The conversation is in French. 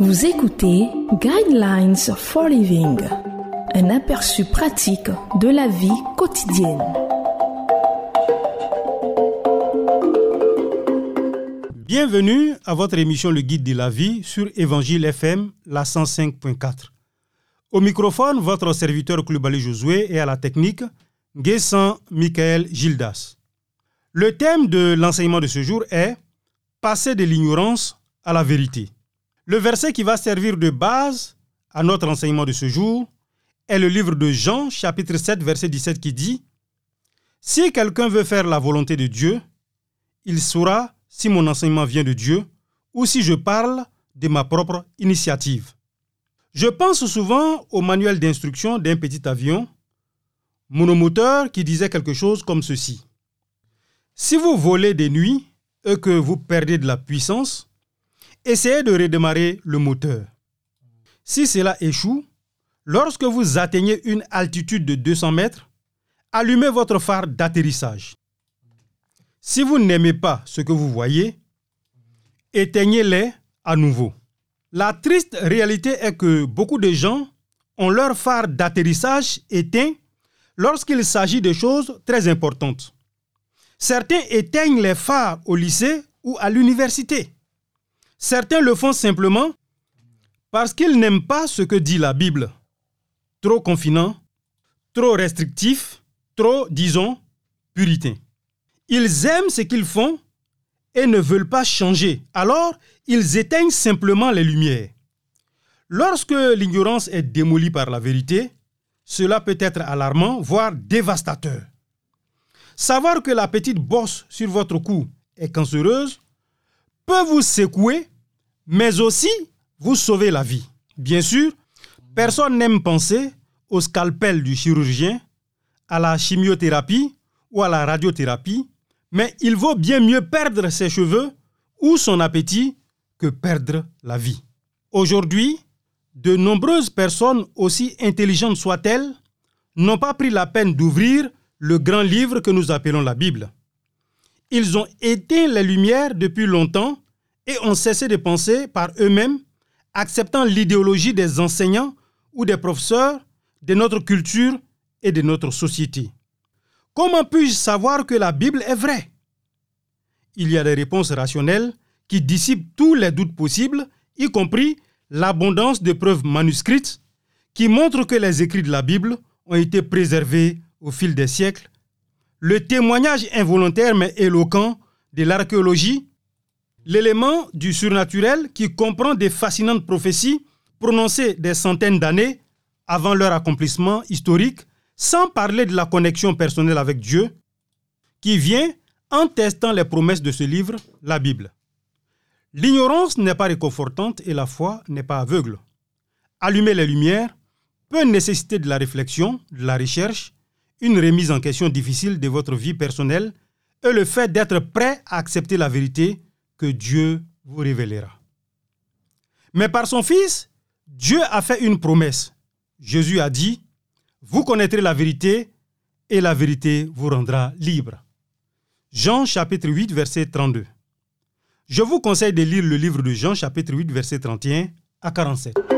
Vous écoutez Guidelines for Living, un aperçu pratique de la vie quotidienne. Bienvenue à votre émission Le Guide de la vie sur Évangile FM, la 105.4. Au microphone, votre serviteur Clubali Josué et à la technique, Guessan Michael Gildas. Le thème de l'enseignement de ce jour est Passer de l'ignorance à la vérité. Le verset qui va servir de base à notre enseignement de ce jour est le livre de Jean, chapitre 7, verset 17, qui dit Si quelqu'un veut faire la volonté de Dieu, il saura si mon enseignement vient de Dieu ou si je parle de ma propre initiative. Je pense souvent au manuel d'instruction d'un petit avion monomoteur qui disait quelque chose comme ceci. Si vous volez des nuits et que vous perdez de la puissance, essayez de redémarrer le moteur. Si cela échoue, lorsque vous atteignez une altitude de 200 mètres, allumez votre phare d'atterrissage. Si vous n'aimez pas ce que vous voyez, éteignez-les à nouveau. La triste réalité est que beaucoup de gens ont leur phare d'atterrissage éteint lorsqu'il s'agit de choses très importantes. Certains éteignent les phares au lycée ou à l'université. Certains le font simplement parce qu'ils n'aiment pas ce que dit la Bible. Trop confinant, trop restrictif, trop, disons, puritain. Ils aiment ce qu'ils font et ne veulent pas changer. Alors, ils éteignent simplement les lumières. Lorsque l'ignorance est démolie par la vérité, cela peut être alarmant, voire dévastateur. Savoir que la petite bosse sur votre cou est cancéreuse peut vous secouer, mais aussi vous sauver la vie. Bien sûr, personne n'aime penser au scalpel du chirurgien, à la chimiothérapie ou à la radiothérapie, mais il vaut bien mieux perdre ses cheveux ou son appétit que perdre la vie. Aujourd'hui, de nombreuses personnes, aussi intelligentes soient-elles, n'ont pas pris la peine d'ouvrir le grand livre que nous appelons la Bible. Ils ont éteint les lumières depuis longtemps et ont cessé de penser par eux-mêmes, acceptant l'idéologie des enseignants ou des professeurs de notre culture et de notre société. Comment puis-je savoir que la Bible est vraie? Il y a des réponses rationnelles qui dissipent tous les doutes possibles, y compris l'abondance de preuves manuscrites qui montrent que les écrits de la Bible ont été préservés au fil des siècles le témoignage involontaire mais éloquent de l'archéologie, l'élément du surnaturel qui comprend des fascinantes prophéties prononcées des centaines d'années avant leur accomplissement historique, sans parler de la connexion personnelle avec Dieu, qui vient en testant les promesses de ce livre, la Bible. L'ignorance n'est pas réconfortante et la foi n'est pas aveugle. Allumer les lumières peut nécessiter de la réflexion, de la recherche, une remise en question difficile de votre vie personnelle et le fait d'être prêt à accepter la vérité que Dieu vous révélera. Mais par son Fils, Dieu a fait une promesse. Jésus a dit, Vous connaîtrez la vérité et la vérité vous rendra libre. Jean chapitre 8 verset 32. Je vous conseille de lire le livre de Jean chapitre 8 verset 31 à 47.